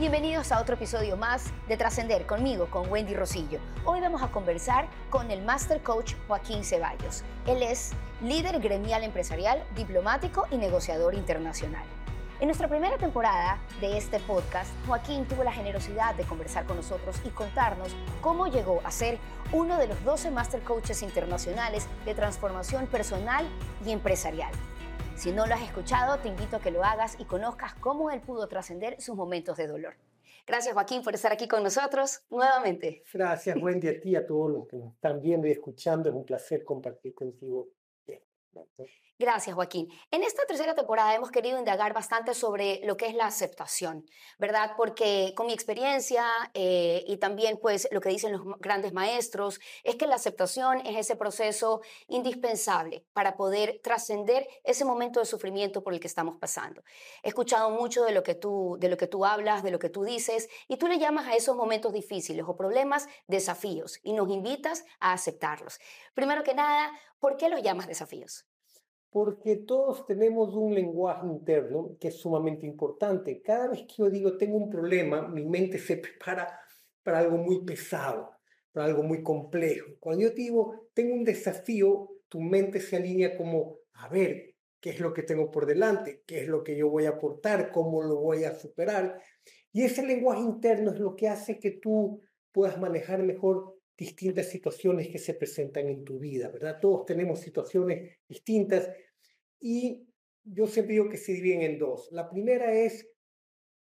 Bienvenidos a otro episodio más de Trascender conmigo, con Wendy Rosillo. Hoy vamos a conversar con el Master Coach Joaquín Ceballos. Él es líder gremial empresarial, diplomático y negociador internacional. En nuestra primera temporada de este podcast, Joaquín tuvo la generosidad de conversar con nosotros y contarnos cómo llegó a ser uno de los 12 Master Coaches internacionales de transformación personal y empresarial. Si no lo has escuchado, te invito a que lo hagas y conozcas cómo él pudo trascender sus momentos de dolor. Gracias, Joaquín, por estar aquí con nosotros nuevamente. Gracias, Wendy, a ti, a todos los que nos están viendo y escuchando. Es un placer compartir contigo Gracias, Joaquín. En esta tercera temporada hemos querido indagar bastante sobre lo que es la aceptación, ¿verdad? Porque con mi experiencia eh, y también pues lo que dicen los grandes maestros es que la aceptación es ese proceso indispensable para poder trascender ese momento de sufrimiento por el que estamos pasando. He escuchado mucho de lo que tú de lo que tú hablas, de lo que tú dices y tú le llamas a esos momentos difíciles o problemas desafíos y nos invitas a aceptarlos. Primero que nada, ¿por qué los llamas desafíos? Porque todos tenemos un lenguaje interno que es sumamente importante. Cada vez que yo digo tengo un problema, mi mente se prepara para algo muy pesado, para algo muy complejo. Cuando yo digo tengo un desafío, tu mente se alinea como, a ver, ¿qué es lo que tengo por delante? ¿Qué es lo que yo voy a aportar? ¿Cómo lo voy a superar? Y ese lenguaje interno es lo que hace que tú puedas manejar mejor distintas situaciones que se presentan en tu vida, ¿verdad? Todos tenemos situaciones distintas y yo siempre digo que se dividen en dos. La primera es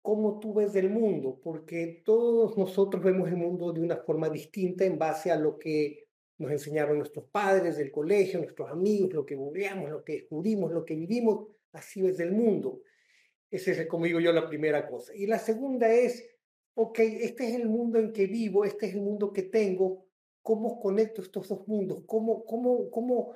cómo tú ves el mundo, porque todos nosotros vemos el mundo de una forma distinta en base a lo que nos enseñaron nuestros padres del colegio, nuestros amigos, lo que veamos, lo que descubrimos, lo que vivimos, así ves el mundo. Esa es, como digo yo, la primera cosa. Y la segunda es ok, este es el mundo en que vivo, este es el mundo que tengo, ¿cómo conecto estos dos mundos? ¿Cómo, cómo, cómo,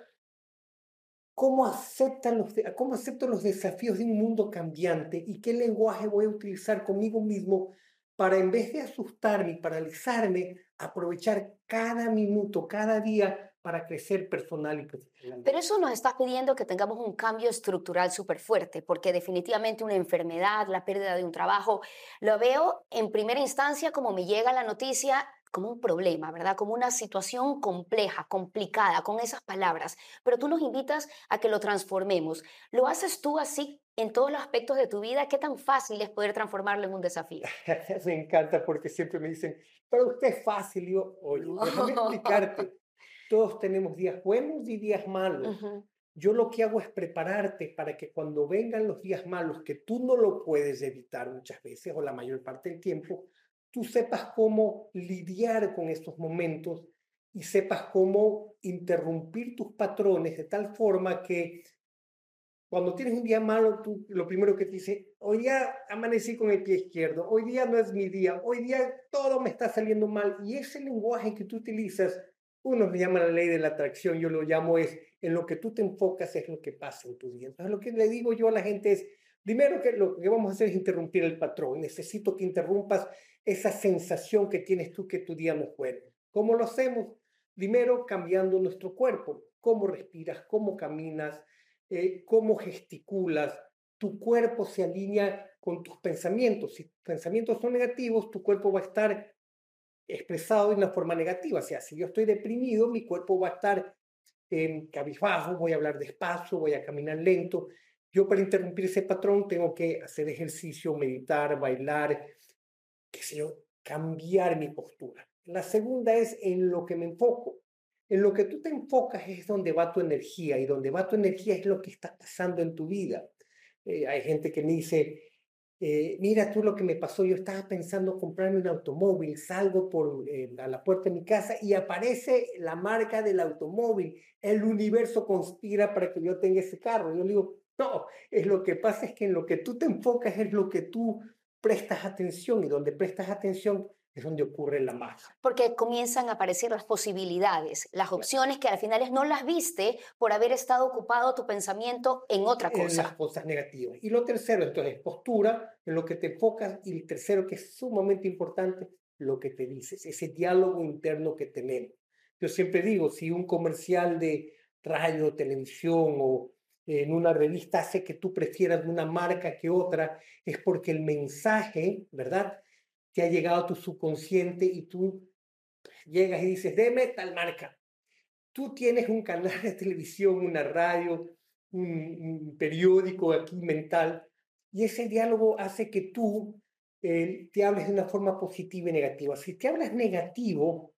cómo, aceptan los, cómo acepto los desafíos de un mundo cambiante y qué lenguaje voy a utilizar conmigo mismo para en vez de asustarme y paralizarme, aprovechar cada minuto, cada día para crecer personal y profesionalmente. Pero eso nos está pidiendo que tengamos un cambio estructural súper fuerte, porque definitivamente una enfermedad, la pérdida de un trabajo, lo veo en primera instancia como me llega la noticia como un problema, ¿verdad? Como una situación compleja, complicada, con esas palabras. Pero tú nos invitas a que lo transformemos. ¿Lo haces tú así en todos los aspectos de tu vida? ¿Qué tan fácil es poder transformarlo en un desafío? me encanta porque siempre me dicen, para usted es fácil. yo, oye, déjame explicarte todos tenemos días buenos y días malos. Yo lo que hago es prepararte para que cuando vengan los días malos, que tú no lo puedes evitar muchas veces o la mayor parte del tiempo, tú sepas cómo lidiar con estos momentos y sepas cómo interrumpir tus patrones de tal forma que cuando tienes un día malo, tú lo primero que te dice, hoy día amanecí con el pie izquierdo, hoy día no es mi día, hoy día todo me está saliendo mal. Y ese lenguaje que tú utilizas uno le llama la ley de la atracción, yo lo llamo es, en lo que tú te enfocas es lo que pasa en tu día. Entonces lo que le digo yo a la gente es, primero que lo que vamos a hacer es interrumpir el patrón. Necesito que interrumpas esa sensación que tienes tú que tu día no bueno. ¿Cómo lo hacemos? Primero cambiando nuestro cuerpo, cómo respiras, cómo caminas, eh, cómo gesticulas. Tu cuerpo se alinea con tus pensamientos. Si tus pensamientos son negativos, tu cuerpo va a estar expresado de una forma negativa. O sea, si yo estoy deprimido, mi cuerpo va a estar en cabizbajo, voy a hablar despacio, voy a caminar lento. Yo para interrumpir ese patrón tengo que hacer ejercicio, meditar, bailar, qué sé yo, cambiar mi postura. La segunda es en lo que me enfoco. En lo que tú te enfocas es donde va tu energía y donde va tu energía es lo que está pasando en tu vida. Eh, hay gente que me dice, eh, mira tú lo que me pasó, yo estaba pensando comprarme un automóvil, salgo por eh, a la puerta de mi casa y aparece la marca del automóvil, el universo conspira para que yo tenga ese carro. Yo le digo, no, es lo que pasa es que en lo que tú te enfocas es lo que tú prestas atención y donde prestas atención es donde ocurre la magia. Porque comienzan a aparecer las posibilidades, las opciones que al final no las viste por haber estado ocupado tu pensamiento en otra cosa. En las cosas negativas. Y lo tercero, entonces, postura, en lo que te enfocas. Y el tercero, que es sumamente importante, lo que te dices, ese diálogo interno que tenemos. Yo siempre digo, si un comercial de radio, televisión o en una revista hace que tú prefieras una marca que otra, es porque el mensaje, ¿verdad? Te ha llegado tu subconsciente y tú llegas y dices, deme tal marca. Tú tienes un canal de televisión, una radio, un, periódico aquí mental, y ese diálogo hace que tú eh, te hables de una forma positiva y negativa. Si te hablas negativo,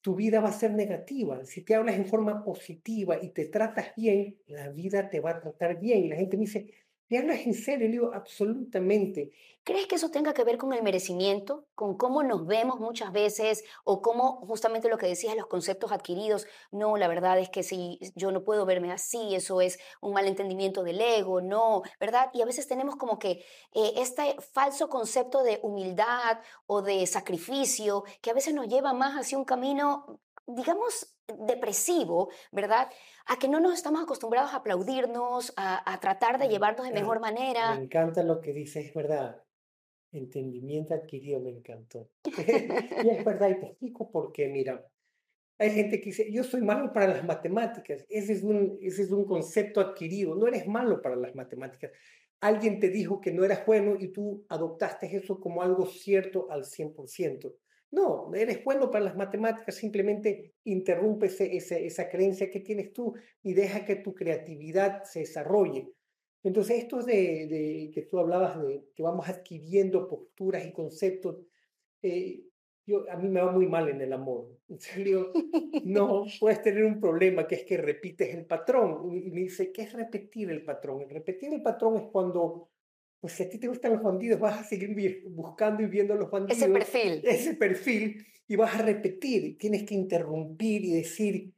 tu vida va a ser negativa. Si te hablas en forma positiva y te tratas bien, la vida te va a tratar bien. Y la gente me dice, ¿me hablas en serio? Le digo, absolutamente. ¿Crees que eso tenga que ver con el merecimiento, con cómo nos vemos muchas veces o cómo justamente lo que decías, los conceptos adquiridos? No, la verdad es que si yo no puedo verme así, eso es un malentendimiento del ego, no, ¿verdad? Y a veces tenemos como que eh, este falso concepto de humildad o de sacrificio que a veces nos lleva más hacia un camino digamos, depresivo, ¿verdad? A que no nos estamos acostumbrados a aplaudirnos, a, tratar de llevarnos de mejor manera. Me encanta lo que dices, es verdad entendimiento adquirido me encantó. y es verdad, y te explico por qué, mira, hay gente que dice, yo soy malo para las matemáticas, ese es, un, ese es un concepto adquirido, no eres malo para las matemáticas. Alguien te dijo que no eras bueno y tú adoptaste eso como algo cierto al 100%. No, eres bueno para las matemáticas, simplemente interrumpe ese, esa creencia que tienes tú y deja que tu creatividad se desarrolle. Entonces, esto de, de, que tú hablabas de que vamos adquiriendo posturas y conceptos, eh, yo, a mí me va muy mal en el amor. En serio, no puedes tener un problema que es que repites el patrón. Y me dice, ¿qué es repetir el patrón? repetir el patrón es cuando, pues si a ti te gustan los bandidos, vas a seguir buscando y viendo los bandidos. Ese perfil. Ese perfil, y vas a repetir. Tienes que interrumpir y decir,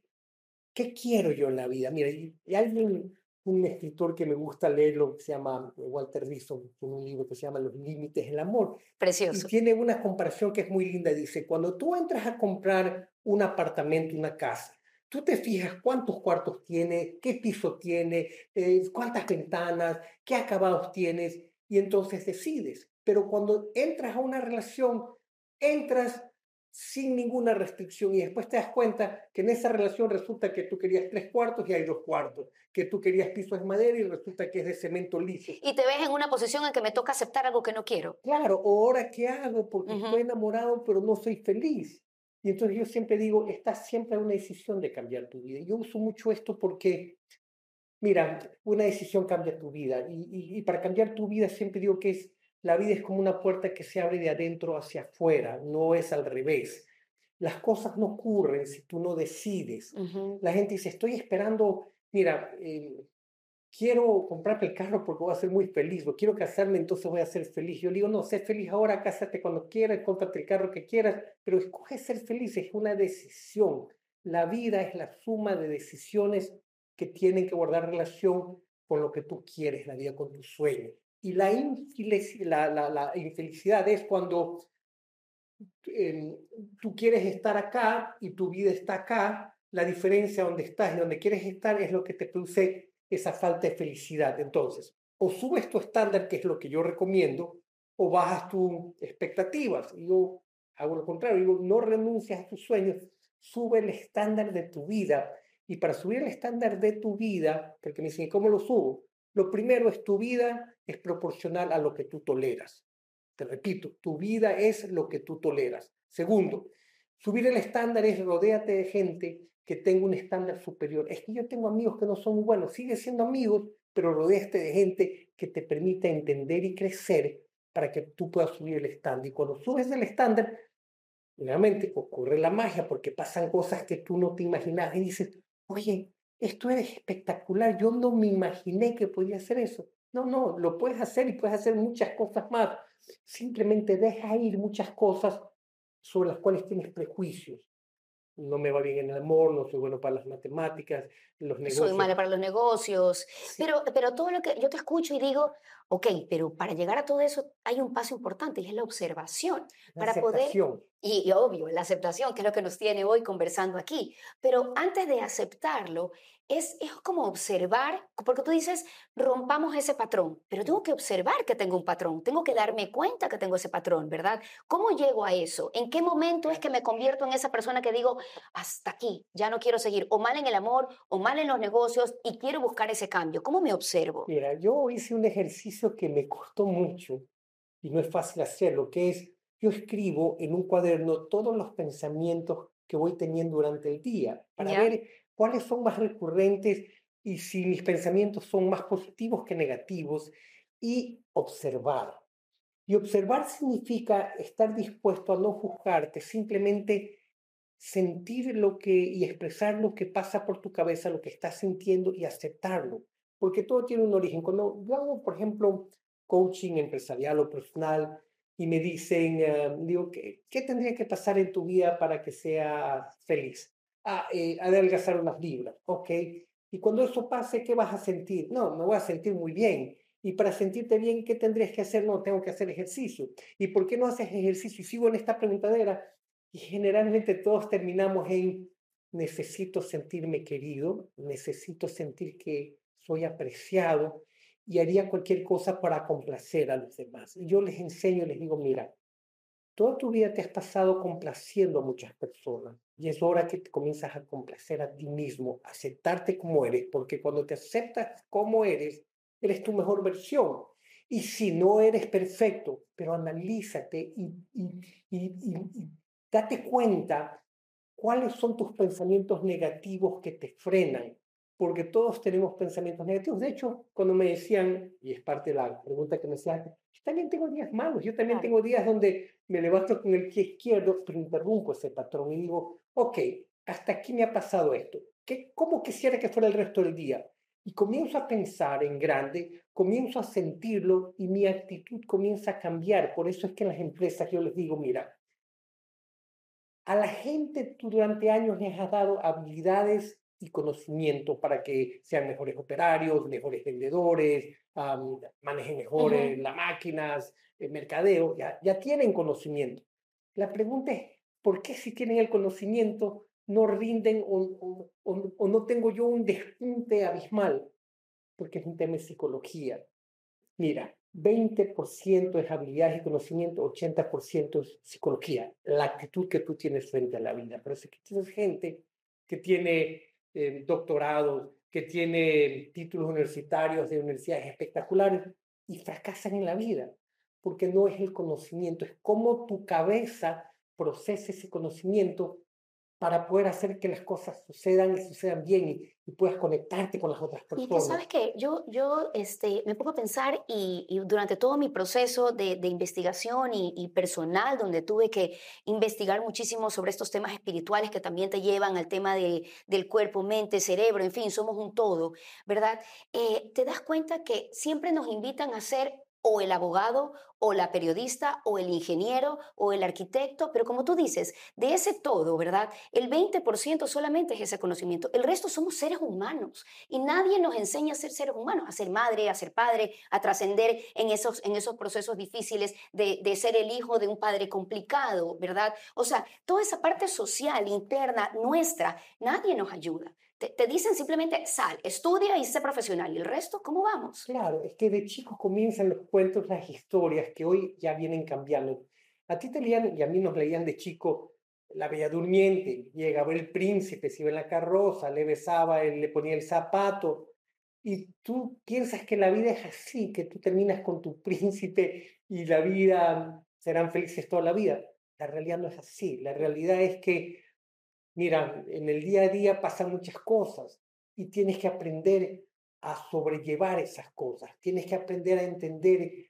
¿qué quiero yo en la vida? Mira, y alguien un escritor que me gusta leerlo, que se llama Walter Rizzo, tiene un libro que se llama Los Límites del Amor. Precioso. Y tiene una comparación que es muy linda. Dice, cuando tú entras a comprar un apartamento, una casa, tú te fijas cuántos cuartos tiene, qué piso tiene, eh, cuántas ventanas, qué acabados tienes, y entonces decides. Pero cuando entras a una relación, entras sin ninguna restricción y después te das cuenta que en esa relación resulta que tú querías tres cuartos y hay dos cuartos, que tú querías piso de madera y resulta que es de cemento liso. Y te ves en una posición en que me toca aceptar algo que no quiero. Claro, o ahora qué hago porque estoy enamorado pero no soy feliz. Y entonces yo siempre digo, estás siempre en una decisión de cambiar tu vida. Yo uso mucho esto porque, mira, una decisión cambia tu vida y, y para cambiar tu vida siempre digo que es la vida es como una puerta que se abre de adentro hacia afuera, no es al revés. Las cosas no ocurren si tú no decides. La gente dice, estoy esperando, mira, eh, quiero comprarme el carro porque voy a ser muy feliz, o quiero casarme, entonces voy a ser feliz. Yo digo, no, sé feliz ahora, cásate cuando quieras, cómprate el carro que quieras, pero escoge ser feliz, es una decisión. La vida es la suma de decisiones que tienen que guardar relación con lo que tú quieres, la vida con tus sueños. Y la, la, la, infelicidad es cuando em, tú quieres estar acá y tu vida está acá, la diferencia donde estás y donde quieres estar es lo que te produce esa falta de felicidad. Entonces, o subes tu estándar, que es lo que yo recomiendo, o bajas tus expectativas. Yo hago lo contrario, digo, no renuncias a tus sueños, sube el estándar de tu vida. Y para subir el estándar de tu vida, porque me dicen, ¿cómo lo subo? Lo primero es tu vida es proporcional a lo que tú toleras. Te repito, tu vida es lo que tú toleras. Segundo, subir el estándar es rodéate de gente que tenga un estándar superior. Es que yo tengo amigos que no son buenos, sigue siendo amigos, pero rodéate de gente que te permita entender y crecer para que tú puedas subir el estándar. Y cuando subes el estándar, realmente ocurre la magia porque pasan cosas que tú no te imaginas y dices, oye, esto es espectacular, yo no me imaginé que podía hacer eso. No, no, lo puedes hacer y puedes hacer muchas cosas más. Simplemente deja ir muchas cosas sobre las cuales tienes prejuicios. No me va bien en el amor, no soy bueno para las matemáticas, los negocios. Soy mala para los negocios. Pero, pero todo lo que yo te escucho y digo, ok, pero para llegar a todo eso hay un paso importante y es la observación. La para aceptación. poder y, obvio, la aceptación, que es lo que nos tiene hoy conversando aquí. Pero antes de aceptarlo, es, es como observar, porque tú dices, rompamos ese patrón, pero tengo que observar que tengo un patrón, tengo que darme cuenta que tengo ese patrón, ¿verdad? ¿Cómo llego a eso? ¿En qué momento es que me convierto en esa persona que digo, hasta aquí, ya no quiero seguir, o mal en el amor, o mal en los negocios, y quiero buscar ese cambio? ¿Cómo me observo? Mira, yo hice un ejercicio que me costó mucho, y no es fácil hacerlo, que es yo escribo en un cuaderno todos los pensamientos que voy teniendo durante el día para ver cuáles son más recurrentes y si mis pensamientos son más positivos que negativos y observar. Y observar significa estar dispuesto a no juzgarte, simplemente sentir lo que y expresar lo que pasa por tu cabeza, lo que estás sintiendo y aceptarlo, porque todo tiene un origen. Cuando yo hago, por ejemplo, coaching empresarial o personal y me dicen, eh, digo, ¿qué, ¿qué, tendría que pasar en tu vida para que seas feliz? Ah, eh, adelgazar unas libras, ok. Y cuando eso pase, ¿qué vas a sentir? No, me voy a sentir muy bien. Y para sentirte bien, ¿qué tendrías que hacer? No, tengo que hacer ejercicio. ¿Y por qué no haces ejercicio? Y sigo en esta preguntadera. Y generalmente todos terminamos en necesito sentirme querido, necesito sentir que soy apreciado y haría cualquier cosa para complacer a los demás. Y yo les enseño, les digo, mira, toda tu vida te has pasado complaciendo a muchas personas y es hora que te comienzas a complacer a ti mismo, aceptarte como eres, porque cuando te aceptas como eres, eres tu mejor versión. Y si no eres perfecto, pero analízate y, y, y date cuenta cuáles son tus pensamientos negativos que te frenan, porque todos tenemos pensamientos negativos. De hecho, cuando me decían, y es parte de la pregunta que me hacían, yo también tengo días malos, yo también tengo días donde me levanto con el pie izquierdo, pero interrumpo ese patrón y digo, ok, hasta aquí me ha pasado esto, ¿Qué, ¿cómo quisiera que fuera el resto del día? Y comienzo a pensar en grande, comienzo a sentirlo y mi actitud comienza a cambiar. Por eso es que en las empresas yo les digo, mira, a la gente tú durante años les has dado habilidades y conocimiento para que sean mejores operarios, mejores vendedores, manejen mejor las máquinas, el mercadeo, ya, ya tienen conocimiento. La pregunta es, ¿por qué si tienen el conocimiento no rinden o, o, no tengo yo un despunte abismal? Porque es un tema de psicología. Mira, 20% es habilidades y conocimiento, 80% es psicología, la actitud que tú tienes frente a la vida. Pero si tienes gente que tiene eh, doctorados, que tiene títulos universitarios de universidades espectaculares y fracasan en la vida, porque no es el conocimiento, es cómo tu cabeza procesa ese conocimiento para poder hacer que las cosas sucedan y sucedan bien y, puedas conectarte con las otras personas. Y sabes que yo, yo este, me pongo a pensar y, durante todo mi proceso de, de investigación y, personal, donde tuve que investigar muchísimo sobre estos temas espirituales que también te llevan al tema de, del cuerpo, mente, cerebro, en fin, somos un todo, ¿verdad? Eh, te das cuenta que siempre nos invitan a ser o el abogado, o la periodista, o el ingeniero, o el arquitecto, pero como tú dices, de ese todo, ¿verdad? El 20% solamente es ese conocimiento, el resto somos seres humanos y nadie nos enseña a ser seres humanos, a ser madre, a ser padre, a trascender en esos, en esos procesos difíciles de, de ser el hijo de un padre complicado, ¿verdad? O sea, toda esa parte social, interna, nuestra, nadie nos ayuda. Te, dicen simplemente sal, estudia y sé profesional. ¿Y el resto cómo vamos? Claro, es que de chicos comienzan los cuentos, las historias que hoy ya vienen cambiando. A ti te leían y a mí nos leían de chico La Bella Durmiente. Llegaba el príncipe, se iba en la carroza, le besaba, le ponía el zapato. Y tú piensas que la vida es así, que tú terminas con tu príncipe y la vida serán felices toda la vida. La realidad no es así. La realidad es que Mira, en el día a día pasan muchas cosas y tienes que aprender a sobrellevar esas cosas. Tienes que aprender a entender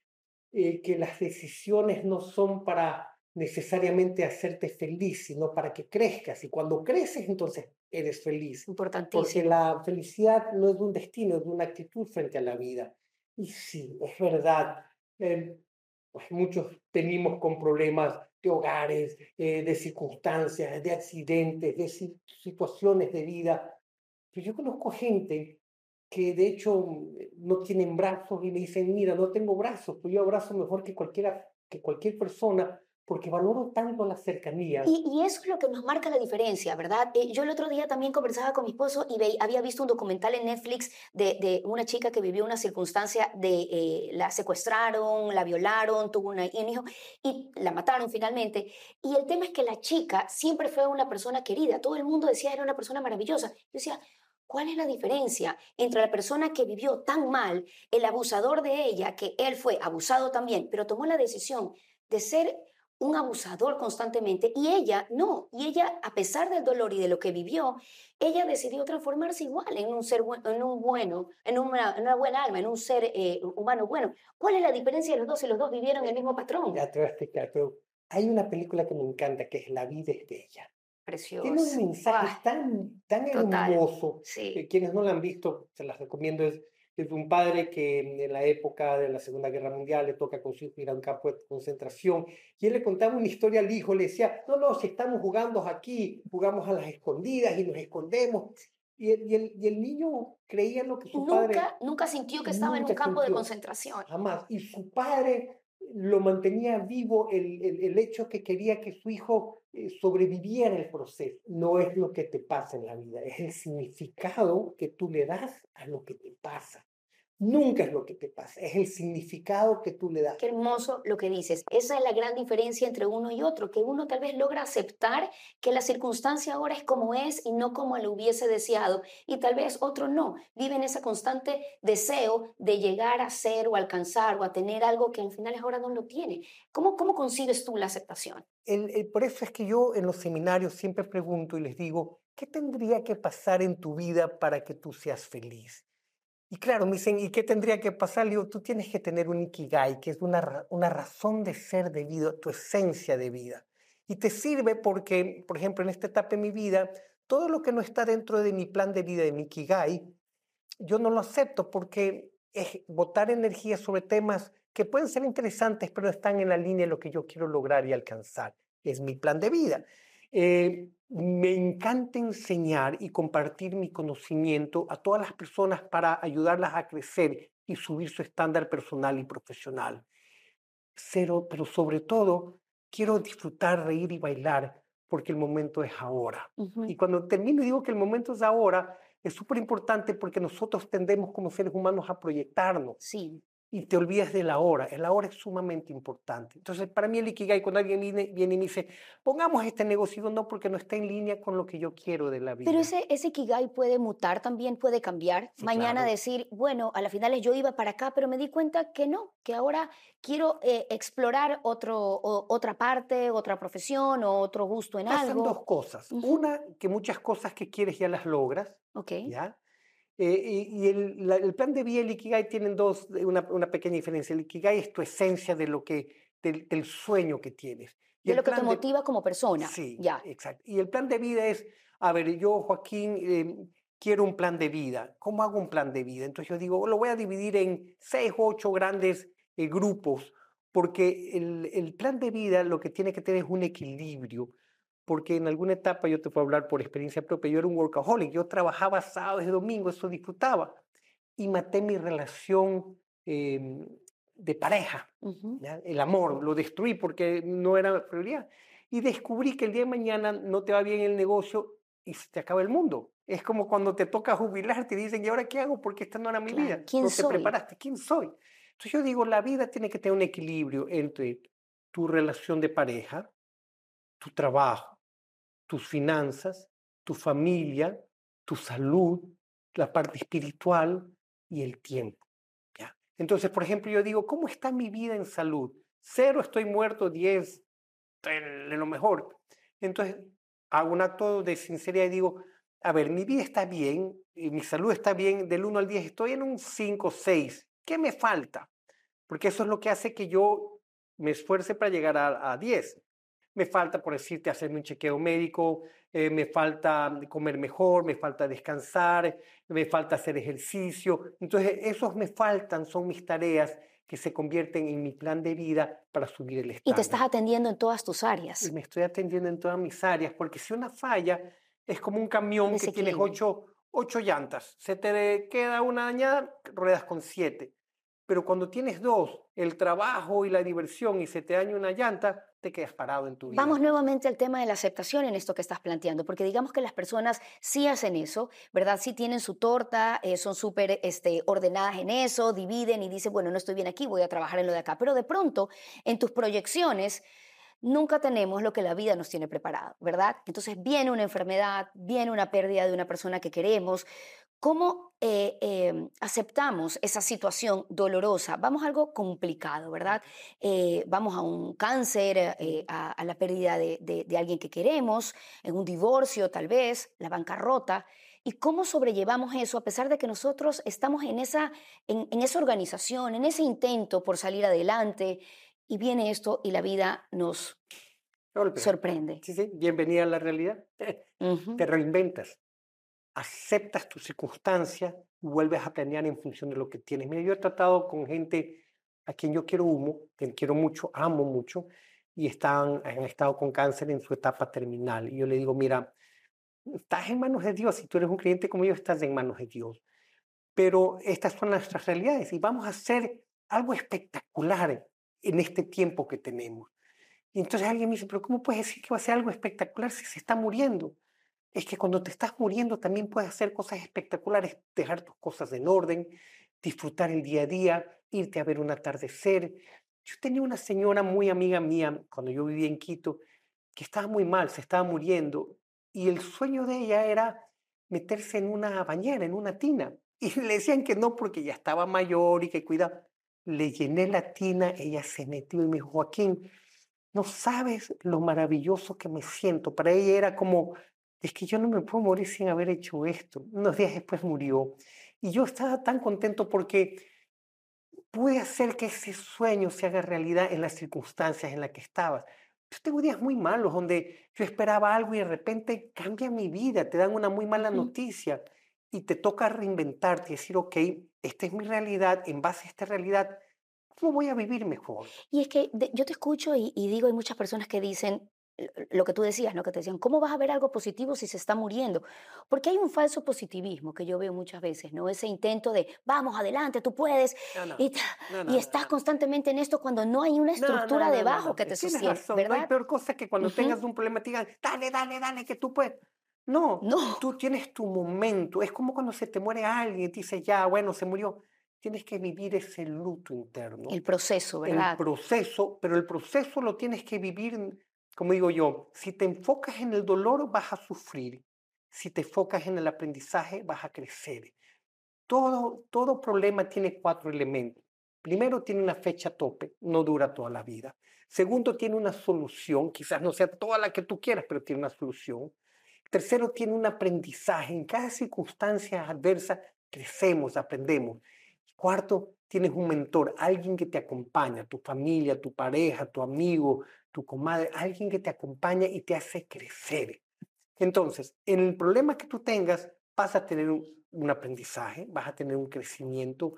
eh, que las decisiones no son para necesariamente hacerte feliz, sino para que crezcas. Y cuando creces, entonces eres feliz. Importantísimo. Porque la felicidad no es de un destino, es de una actitud frente a la vida. Y sí, es verdad. Eh, pues muchos venimos con problemas de hogares, eh, de circunstancias, de accidentes, de situaciones de vida. Pero yo conozco gente que de hecho no tienen brazos y me dicen, mira, no tengo brazos, pues yo abrazo mejor que, cualquiera, que cualquier persona porque valoro tanto la cercanía. Y, y, eso es lo que nos marca la diferencia, ¿verdad? Eh, yo el otro día también conversaba con mi esposo y había visto un documental en Netflix de, de, una chica que vivió una circunstancia de eh, la secuestraron, la violaron, tuvo un hijo y la mataron finalmente. Y el tema es que la chica siempre fue una persona querida, todo el mundo decía era una persona maravillosa. Yo decía, ¿Cuál es la diferencia entre la persona que vivió tan mal, el abusador de ella, que él fue abusado también, pero tomó la decisión de ser un abusador constantemente y ella no, y ella a pesar del dolor y de lo que vivió, ella decidió transformarse igual en un ser en un bueno, en una, una buena alma, en un ser eh, humano bueno. ¿Cuál es la diferencia de los dos si los dos vivieron el mismo patrón? Ya te voy a explicar, pero hay una película que me encanta que es La vida es bella. Precioso. Tiene un mensaje tan, tan hermoso. Sí. quienes no la han visto, se las recomiendo. Es, es un padre que en la época de la Segunda Guerra Mundial le toca con su hijo ir a un campo de concentración y él le contaba una historia al hijo, le decía, no, no, si estamos jugando aquí, jugamos a las escondidas y nos escondemos. Y el, y el, y el niño creía en lo que su nunca, padre... Nunca sintió que estaba en un campo de concentración. Jamás. Y su padre lo mantenía vivo el, el, el hecho que quería que su hijo eh, sobreviviera el proceso. No es lo que te pasa en la vida, es el significado que tú le das a lo que te pasa. Nunca es lo que te pasa, es el significado que tú le das. Qué hermoso lo que dices. Esa es la gran diferencia entre uno y otro, que uno tal vez logra aceptar que la circunstancia ahora es como es y no como lo hubiese deseado, y tal vez otro no. Vive en ese constante deseo de llegar a ser o alcanzar o a tener algo que al final ahora no lo tiene. ¿Cómo, cómo concibes tú la aceptación? El, el, por eso es que yo en los seminarios siempre pregunto y les digo, ¿qué tendría que pasar en tu vida para que tú seas feliz? Y claro, me dicen, ¿y qué tendría que pasar? Le digo, tú tienes que tener un ikigai, que es una, una razón de ser de vida, tu esencia de vida. Y te sirve porque, por ejemplo, en esta etapa de mi vida, todo lo que no está dentro de mi plan de vida, de mi ikigai, yo no lo acepto porque es botar energía sobre temas que pueden ser interesantes, pero están en la línea de lo que yo quiero lograr y alcanzar. Es mi plan de vida. Eh, me encanta enseñar y compartir mi conocimiento a todas las personas para ayudarlas a crecer y subir su estándar personal y profesional. Cero, pero sobre todo, quiero disfrutar, reír y bailar porque el momento es ahora. Uh -huh. Y cuando termino y digo que el momento es ahora, es súper importante porque nosotros tendemos como seres humanos a proyectarnos. Sí y te olvidas de la hora. El ahora es sumamente importante. Entonces, para mí el Ikigai, cuando alguien viene, viene y me dice, pongamos este negocio, no, porque no está en línea con lo que yo quiero de la vida. Pero ese, ese Ikigai puede mutar también, puede cambiar. Sí, Mañana claro. decir, bueno, a la final yo iba para acá, pero me di cuenta que no, que ahora quiero eh, explorar otro, o, otra parte, otra profesión o otro gusto en Pasan algo. dos cosas. Una, que muchas cosas que quieres ya las logras, Ok. ¿ya? Eh, y y el, la- el plan de vida y el Ikigai tienen dos, eh, una, una pequeña diferencia. El Ikigai es tu esencia de lo que, del, del sueño que tienes. Y De lo que te de- motiva como persona. Sí, Ya. exacto. Y el plan de vida es, a ver, yo, Joaquín, eh, quiero un plan de vida. ¿Cómo hago un plan de vida? Entonces yo digo, lo voy a dividir en seis o ocho grandes eh, grupos, porque el, el plan de vida lo que tiene que tener es un equilibrio. Porque en alguna etapa, yo te puedo hablar por experiencia propia, yo era un workaholic, yo trabajaba sábados y domingos, eso disfrutaba. Y maté mi relación em, de pareja. Ujú. ¿ya? El amor, lo destruí porque no era prioridad. Y descubrí que el día de mañana no te va bien el negocio y se te acaba el mundo. Es como cuando te toca jubilarte y dicen, ¿y ahora qué hago? Porque esta no era mi Claro, vida. ¿quién no te soy? preparaste. ¿Quién soy? Entonces yo digo, la vida tiene que tener un equilibrio entre tu relación de pareja, tu trabajo, tus finanzas, tu familia, tu salud, la parte espiritual y el tiempo. Entonces, por ejemplo, yo digo, ¿cómo está mi vida en salud? Cero, estoy muerto, diez, en lo mejor. Entonces, hago un acto de sinceridad y digo, a ver, mi vida está bien, y mi salud está bien, del 1 al 10 estoy en un 5, 6. ¿Qué me falta? Porque eso es lo que hace que yo me esfuerce para llegar a, a 10. Me falta, por decirte, hacerme un chequeo médico, eh, me falta comer mejor, me falta descansar, me falta hacer ejercicio. Entonces, esos me faltan, son mis tareas que se convierten en mi plan de vida para subir el Y estándar. te estás atendiendo en todas tus áreas. Y me estoy atendiendo en todas mis áreas, porque si una falla es como un camión que tienes Desequilibrio. ocho, ocho llantas, se te queda una dañada, ruedas con siete. Pero cuando tienes dos, el trabajo y la diversión, y se te daña una llanta, te quedas parado en tu vida. Vamos nuevamente al tema de la aceptación en esto que estás planteando, porque digamos que las personas sí hacen eso, ¿verdad? Sí tienen su torta, eh, son súper este, ordenadas en eso, dividen y dicen, bueno, no estoy bien aquí, voy a trabajar en lo de acá. Pero de pronto, en tus proyecciones, nunca tenemos lo que la vida nos tiene preparado, ¿verdad? Entonces viene una enfermedad, viene una pérdida de una persona que queremos. ¿Cómo eh, em, aceptamos esa situación dolorosa? Vamos a algo complicado, ¿verdad? Eh, vamos a un cáncer, eh, a, la pérdida de, alguien que queremos, en un divorcio tal vez, la bancarrota. ¿Y cómo sobrellevamos eso a pesar de que nosotros estamos en esa, en, esa organización, en ese intento por salir adelante y viene esto y la vida nos sorprende? Sí, sí, bienvenida a la realidad. Te reinventas aceptas tu circunstancia y vuelves a planear en función de lo que tienes. Mira, yo he tratado con gente a quien yo quiero humo, que quiero mucho, amo mucho, y están, han estado con cáncer en su etapa terminal. Y yo le digo, mira, estás en manos de Dios, si tú eres un creyente como yo, estás en manos de Dios. Pero estas son nuestras realidades y vamos a hacer algo espectacular en este tiempo que tenemos. Y entonces alguien me dice, pero ¿cómo puedes decir que va a ser algo espectacular si se está muriendo? Es que cuando te estás muriendo también puedes hacer cosas espectaculares, dejar tus cosas en orden, disfrutar el día a día, irte a ver un atardecer. Yo tenía una señora muy amiga mía cuando yo vivía en Quito que estaba muy mal, se estaba muriendo y el sueño de ella era meterse en una bañera, en una tina. Y le decían que no porque ya estaba mayor y que cuidaba. Le llené la tina, ella se metió y me dijo, Joaquín, no sabes lo maravilloso que me siento. Para ella era como es que yo no me puedo morir sin haber hecho esto. Unos días después murió. Y yo estaba tan contento porque pude hacer que ese sueño se haga realidad en las circunstancias en las que estabas. Yo tengo días muy malos donde yo esperaba algo y de repente cambia mi vida, te dan una muy mala noticia y te toca reinventarte y decir, ok, esta es mi realidad, en base a esta realidad, ¿cómo voy a vivir mejor? Y es que yo te escucho y, y digo, hay muchas personas que dicen, lo que tú decías, ¿no? Que te decían, ¿cómo vas a ver algo positivo si se está muriendo? Porque hay un falso positivismo que yo veo muchas veces, ¿no? Ese intento de, vamos, adelante, tú puedes, y, estás constantemente en esto cuando no hay una estructura debajo que te sostiene, ¿verdad? No hay peor cosa que cuando tengas un problema te digan, dale, dale, dale, que tú puedes. No, no, tú tienes tu momento. Es como cuando se te muere alguien y te dices, ya, bueno, se murió. Tienes que vivir ese luto interno. El proceso, ¿verdad? El proceso, pero el proceso lo tienes que vivir como digo yo, si te enfocas en el dolor vas a sufrir, si te enfocas en el aprendizaje vas a crecer. Todo, todo problema tiene cuatro elementos. Primero, tiene una fecha tope, no dura toda la vida. Segundo, tiene una solución, quizás no sea toda la que tú quieras, pero tiene una solución. Tercero, tiene un aprendizaje. En cada circunstancia adversa crecemos, aprendemos. Cuarto, tienes un mentor, alguien que te acompaña, tu familia, tu pareja, tu amigo, tu comadre, alguien que te acompaña y te hace crecer. Entonces, en el problema que tú tengas, vas a tener un, aprendizaje, vas a tener un crecimiento,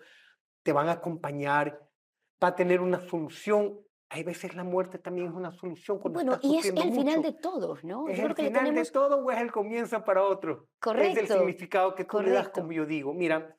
te van a acompañar, va a tener una solución. Hay veces la muerte también es una solución. bueno, y es el final de todo, ¿no? ¿Es el final de todo o es el comienzo para otro? Correcto. Es el significado que tú le das, como yo digo. Mira,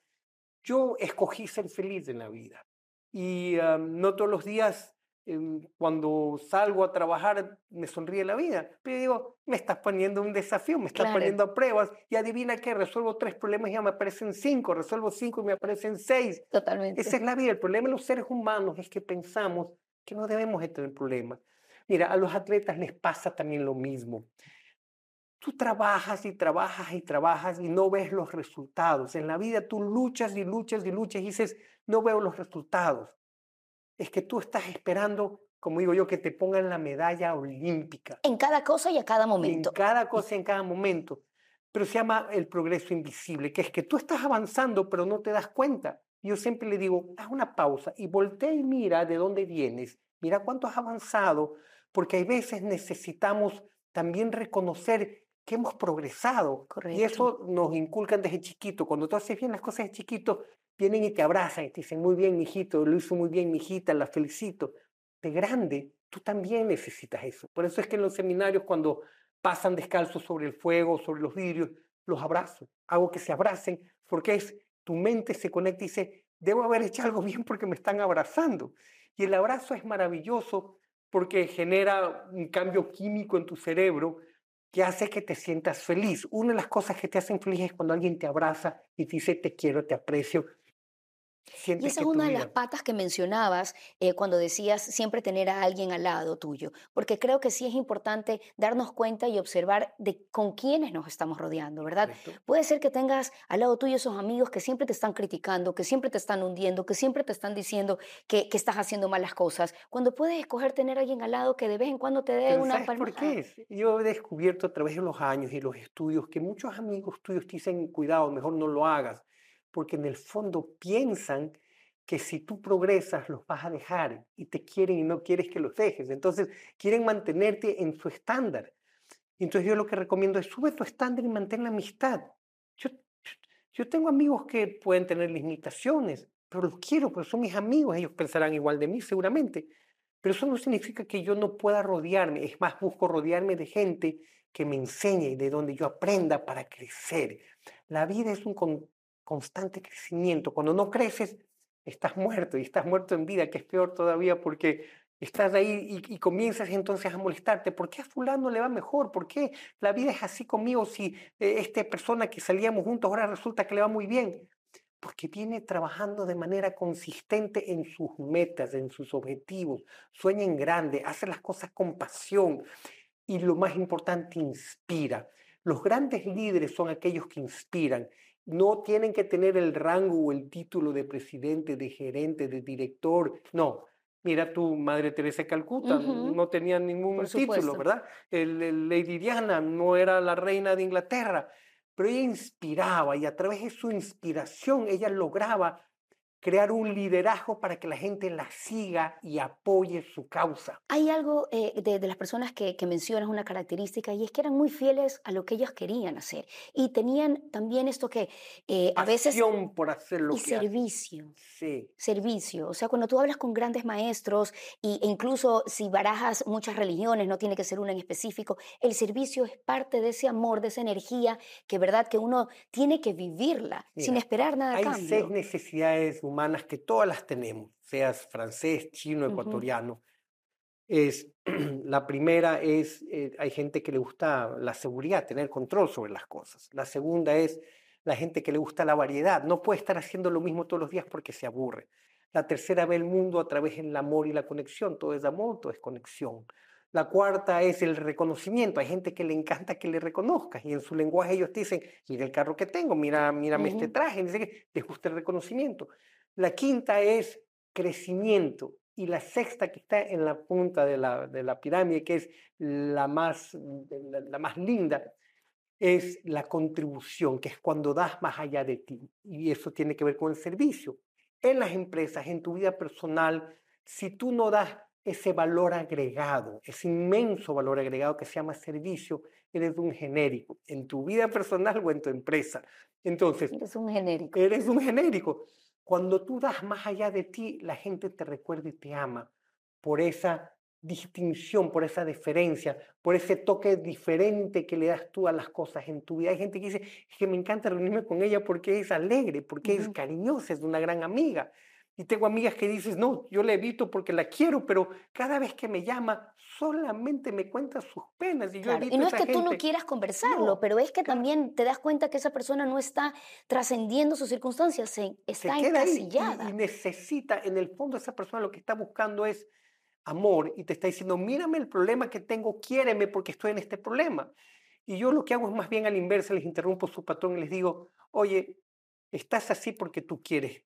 yo escogí ser feliz en la vida y no todos los días Em, cuando salgo a trabajar me sonríe la vida. Pero digo, me estás poniendo un desafío, me estás poniendo a pruebas y adivina qué, resuelvo tres problemas y ya me aparecen cinco, resuelvo cinco y me aparecen seis. Totalmente. Esa es la vida. El problema de los seres humanos es que pensamos que no debemos de tener problemas. Mira, a los atletas les pasa también lo mismo. Tú trabajas y trabajas y trabajas y no ves los resultados. En la vida tú luchas y luchas y luchas y dices, no veo los resultados es que tú estás esperando, como digo yo, que te pongan la medalla olímpica. En cada cosa y a cada momento. En cada cosa y en cada momento. Pero se llama el progreso invisible, que es que tú estás avanzando pero no te das cuenta. Yo siempre le digo, haz una pausa y voltea y mira de dónde vienes, mira cuánto has avanzado, porque hay veces necesitamos también reconocer que hemos progresado. Correcto. Y eso nos inculcan desde chiquito. Cuando tú haces bien las cosas de chiquito, vienen y te abrazan y te dicen, muy bien, mijito, lo hizo muy bien, mijita, la felicito. De grande, tú también necesitas eso. Por eso es que en los seminarios, cuando pasan descalzos sobre el fuego, sobre los vidrios, los abrazo. Hago que se abracen porque es tu mente se conecta y dice, debo haber hecho algo bien porque me están abrazando. Y el abrazo es maravilloso porque genera un cambio químico en tu cerebro que hace que te sientas feliz. Una de las cosas que te hacen feliz es cuando alguien te abraza y te dice, te quiero, te aprecio, y esa es una de las patas que mencionabas eh, cuando decías siempre tener a alguien al lado tuyo, porque creo que sí es importante darnos cuenta y observar de con quiénes nos estamos rodeando, ¿verdad? Puede ser que tengas al lado tuyo esos amigos que siempre te están criticando, que siempre te están hundiendo, que siempre te están diciendo que, que estás haciendo malas cosas, cuando puedes escoger tener a alguien al lado que de vez en cuando te dé una ¿sabes ¿Por qué? Yo he descubierto a través de los años y los estudios que muchos amigos tuyos te dicen, cuidado, mejor no lo hagas porque en el fondo piensan que si tú progresas los vas a dejar y te quieren y no quieres que los dejes. Entonces quieren mantenerte en su estándar. Entonces yo lo que recomiendo es sube tu estándar y mantén la amistad. Yo, yo tengo amigos que pueden tener limitaciones, pero los quiero, porque son mis amigos, ellos pensarán igual de mí seguramente. Pero eso no significa que yo no pueda rodearme, es más, busco rodearme de gente que me enseñe y de donde yo aprenda para crecer. La vida es un constante crecimiento. Cuando no creces, estás muerto y estás muerto en vida, que es peor todavía porque estás ahí y, comienzas entonces a molestarte. ¿Por qué a fulano le va mejor? ¿Por qué la vida es así conmigo si eh, esta persona que salíamos juntos ahora resulta que le va muy bien? Porque viene trabajando de manera consistente en sus metas, en sus objetivos, sueña en grande, hace las cosas con pasión y lo más importante, inspira. Los grandes líderes son aquellos que inspiran no tienen que tener el rango o el título de presidente, de gerente, de director. No. Mira tu Madre Teresa de Calcuta, no tenía ningún título, ¿verdad? El, Lady Diana no era la reina de Inglaterra, pero ella inspiraba y a través de su inspiración ella lograba crear un liderazgo para que la gente la siga y apoye su causa. Hay algo eh, de, las personas que, que, mencionas, una característica, y es que eran muy fieles a lo que ellos querían hacer. Y tenían también esto que eh, a veces... por hacer lo y servicio. Sí. Servicio. O sea, cuando tú hablas con grandes maestros, y, e incluso si barajas muchas religiones, no tiene que ser una en específico, el servicio es parte de ese amor, de esa energía, que verdad que uno tiene que vivirla sin esperar nada a cambio. Hay seis necesidades humanas humanas que todas las tenemos, seas francés, chino, ecuatoriano. Es, la primera es, eh, hay gente que le gusta la seguridad, tener control sobre las cosas. La segunda es la gente que le gusta la variedad, no puede estar haciendo lo mismo todos los días porque se aburre. La tercera ve el mundo a través del amor y la conexión, todo es amor, todo es conexión. La cuarta es el reconocimiento. Hay gente que le encanta que le reconozcas y en su lenguaje ellos te dicen, mira el carro que tengo, mira, mírame este traje, les gusta el reconocimiento. La quinta es crecimiento. Y la sexta, que está en la punta de la, de la pirámide, que es la más, la, más linda, es la contribución, que es cuando das más allá de ti. Y eso tiene que ver con el servicio. En las empresas, en tu vida personal, si tú no das ese valor agregado, ese inmenso valor agregado que se llama servicio, eres un genérico, en tu vida personal o en tu empresa. Entonces, eres un genérico. Eres un genérico. Cuando tú das más allá de ti, la gente te recuerda y te ama por esa distinción, por esa diferencia, por ese toque diferente que le das tú a las cosas en tu vida. Hay gente que dice que me encanta reunirme con ella porque es alegre, porque es cariñosa, es una gran amiga. Y tengo amigas que dices, no, yo la evito porque la quiero, pero cada vez que me llama solamente me cuenta sus penas. Y, yo y no es que tú no quieras conversarlo, pero es que también te das cuenta que esa persona no está trascendiendo sus circunstancias, se, está se encasillada. y, necesita, en el fondo esa persona lo que está buscando es amor y te está diciendo, mírame el problema que tengo, quiéreme porque estoy en este problema. Y yo lo que hago es más bien al inverso, les interrumpo su patrón y les digo, oye, estás así porque tú quieres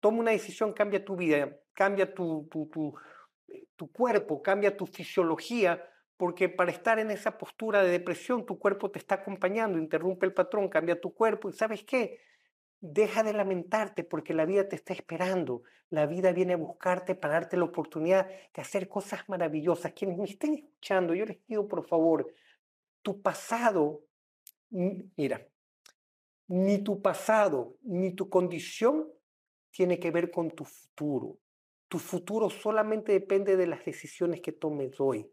toma una decisión, cambia tu vida, cambia tu, tu, eh, tu, cuerpo, cambia tu fisiología, porque para estar en esa postura de depresión, tu cuerpo te está acompañando, interrumpe el patrón, cambia tu cuerpo y sabes qué, deja de lamentarte porque la vida te está esperando, la vida viene a buscarte para darte la oportunidad de hacer cosas maravillosas. Quienes me estén escuchando, yo les pido por favor, tu pasado, mira, ni tu pasado, ni tu condición tiene que ver con tu futuro. Tu futuro solamente depende de las decisiones que tomes hoy.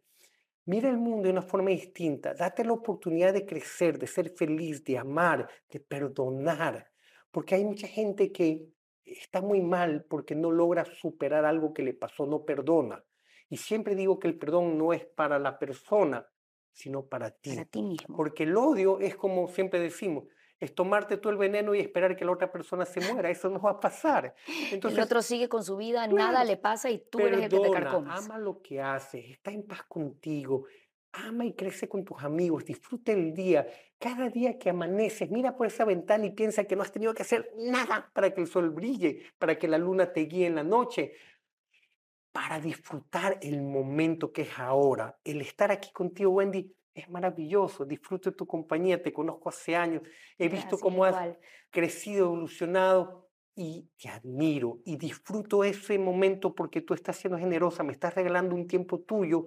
Mira el mundo de una forma distinta. Date la oportunidad de crecer, de ser feliz, de amar, de perdonar. Porque hay mucha gente que está muy mal porque no logra superar algo que le pasó, no perdona. Y siempre digo que el perdón no es para la persona, sino para ti. Para ti mismo. Porque el odio es como siempre decimos, es tomarte tú el veneno y esperar que la otra persona se muera. Eso no va a pasar. Entonces, el otro sigue con su vida, nada le pasa y tú eres el que te carcomes. Ama lo que haces, está en paz contigo, ama y crece con tus amigos, disfruta el día. Cada día que amaneces, mira por esa ventana y piensa que no has tenido que hacer nada para que el sol brille, para que la luna te guíe en la noche, para disfrutar el momento que es ahora. El estar aquí contigo, Wendy, es maravilloso. Disfruto de tu compañía, te conozco hace años, he visto cómo has crecido, evolucionado y te admiro y disfruto ese momento porque tú estás siendo generosa, me estás regalando un tiempo tuyo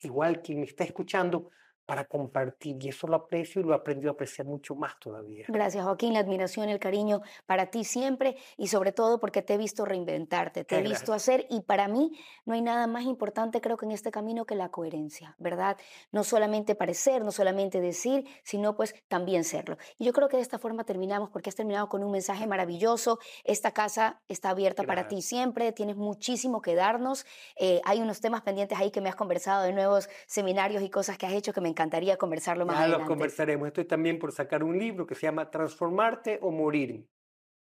igual quien me está escuchando, para compartir y eso lo aprecio y lo he aprendido a apreciar mucho más todavía. Gracias Joaquín, la admiración, el cariño para ti siempre y sobre todo porque te he visto reinventarte, te he visto hacer y para mí no hay nada más importante creo que en este camino que la coherencia, ¿verdad? No solamente parecer, no solamente decir, sino pues también serlo. Y yo creo que de esta forma terminamos porque has terminado con un mensaje maravilloso, esta casa está abierta para ti siempre, tienes muchísimo que darnos, eh, hay unos temas pendientes ahí que me has conversado de nuevos seminarios y cosas que has hecho que me encantaría conversarlo más ya lo conversaremos. Estoy también por sacar un libro que se llama Transformarte o Morir.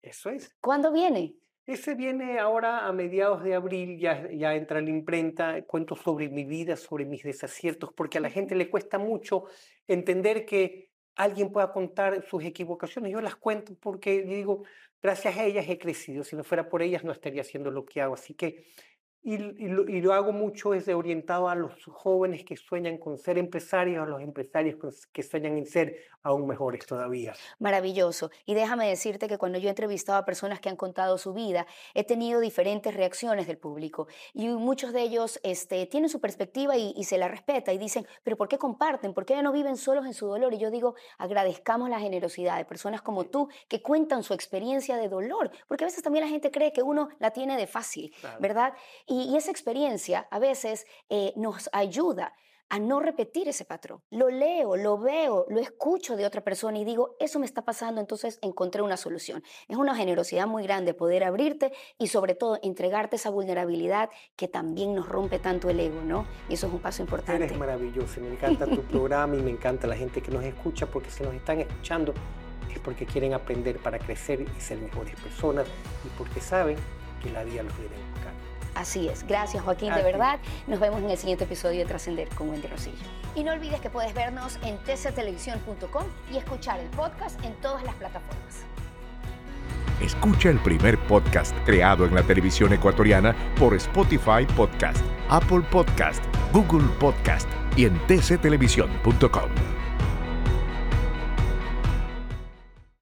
Eso es. ¿Cuándo viene? Ese viene ahora a mediados de abril, ya, ya entra en la imprenta, cuento sobre mi vida, sobre mis desaciertos, porque a la gente le cuesta mucho entender que alguien pueda contar sus equivocaciones. Yo las cuento porque digo, gracias a ellas he crecido, si no fuera por ellas no estaría haciendo lo que hago. Así que y, lo, hago mucho es orientado a los jóvenes que sueñan con ser empresarios, a los empresarios que sueñan en ser aún mejores todavía. Maravilloso. Y déjame decirte que cuando yo he entrevistado a personas que han contado su vida, he tenido diferentes reacciones del público. Y muchos de ellos este, tienen su perspectiva y, y se la respeta y dicen, pero ¿por qué comparten? ¿Por qué no viven solos en su dolor? Y yo digo, agradezcamos la generosidad de personas como tú que cuentan su experiencia de dolor, porque a veces también la gente cree que uno la tiene de fácil, ¿verdad? Y, esa experiencia a veces eh, nos ayuda a no repetir ese patrón. Lo leo, lo veo, lo escucho de otra persona y digo, eso me está pasando, entonces encontré una solución. Es una generosidad muy grande poder abrirte y sobre todo entregarte esa vulnerabilidad que también nos rompe tanto el ego, ¿no? Y eso es un paso importante. Eres maravilloso, me encanta tu programa y me encanta la gente que nos escucha porque si nos están escuchando es porque quieren aprender para crecer y ser mejores personas y porque saben que la vida los buscar. Así es. Gracias, Joaquín, de verdad. Nos vemos en el siguiente episodio de Trascender con Wendy Rosillo. Y no olvides que puedes vernos en tctelevisión.com y escuchar el podcast en todas las plataformas. Escucha el primer podcast creado en la televisión ecuatoriana por Spotify Podcast, Apple Podcast, Google Podcast y en tctelevisión.com.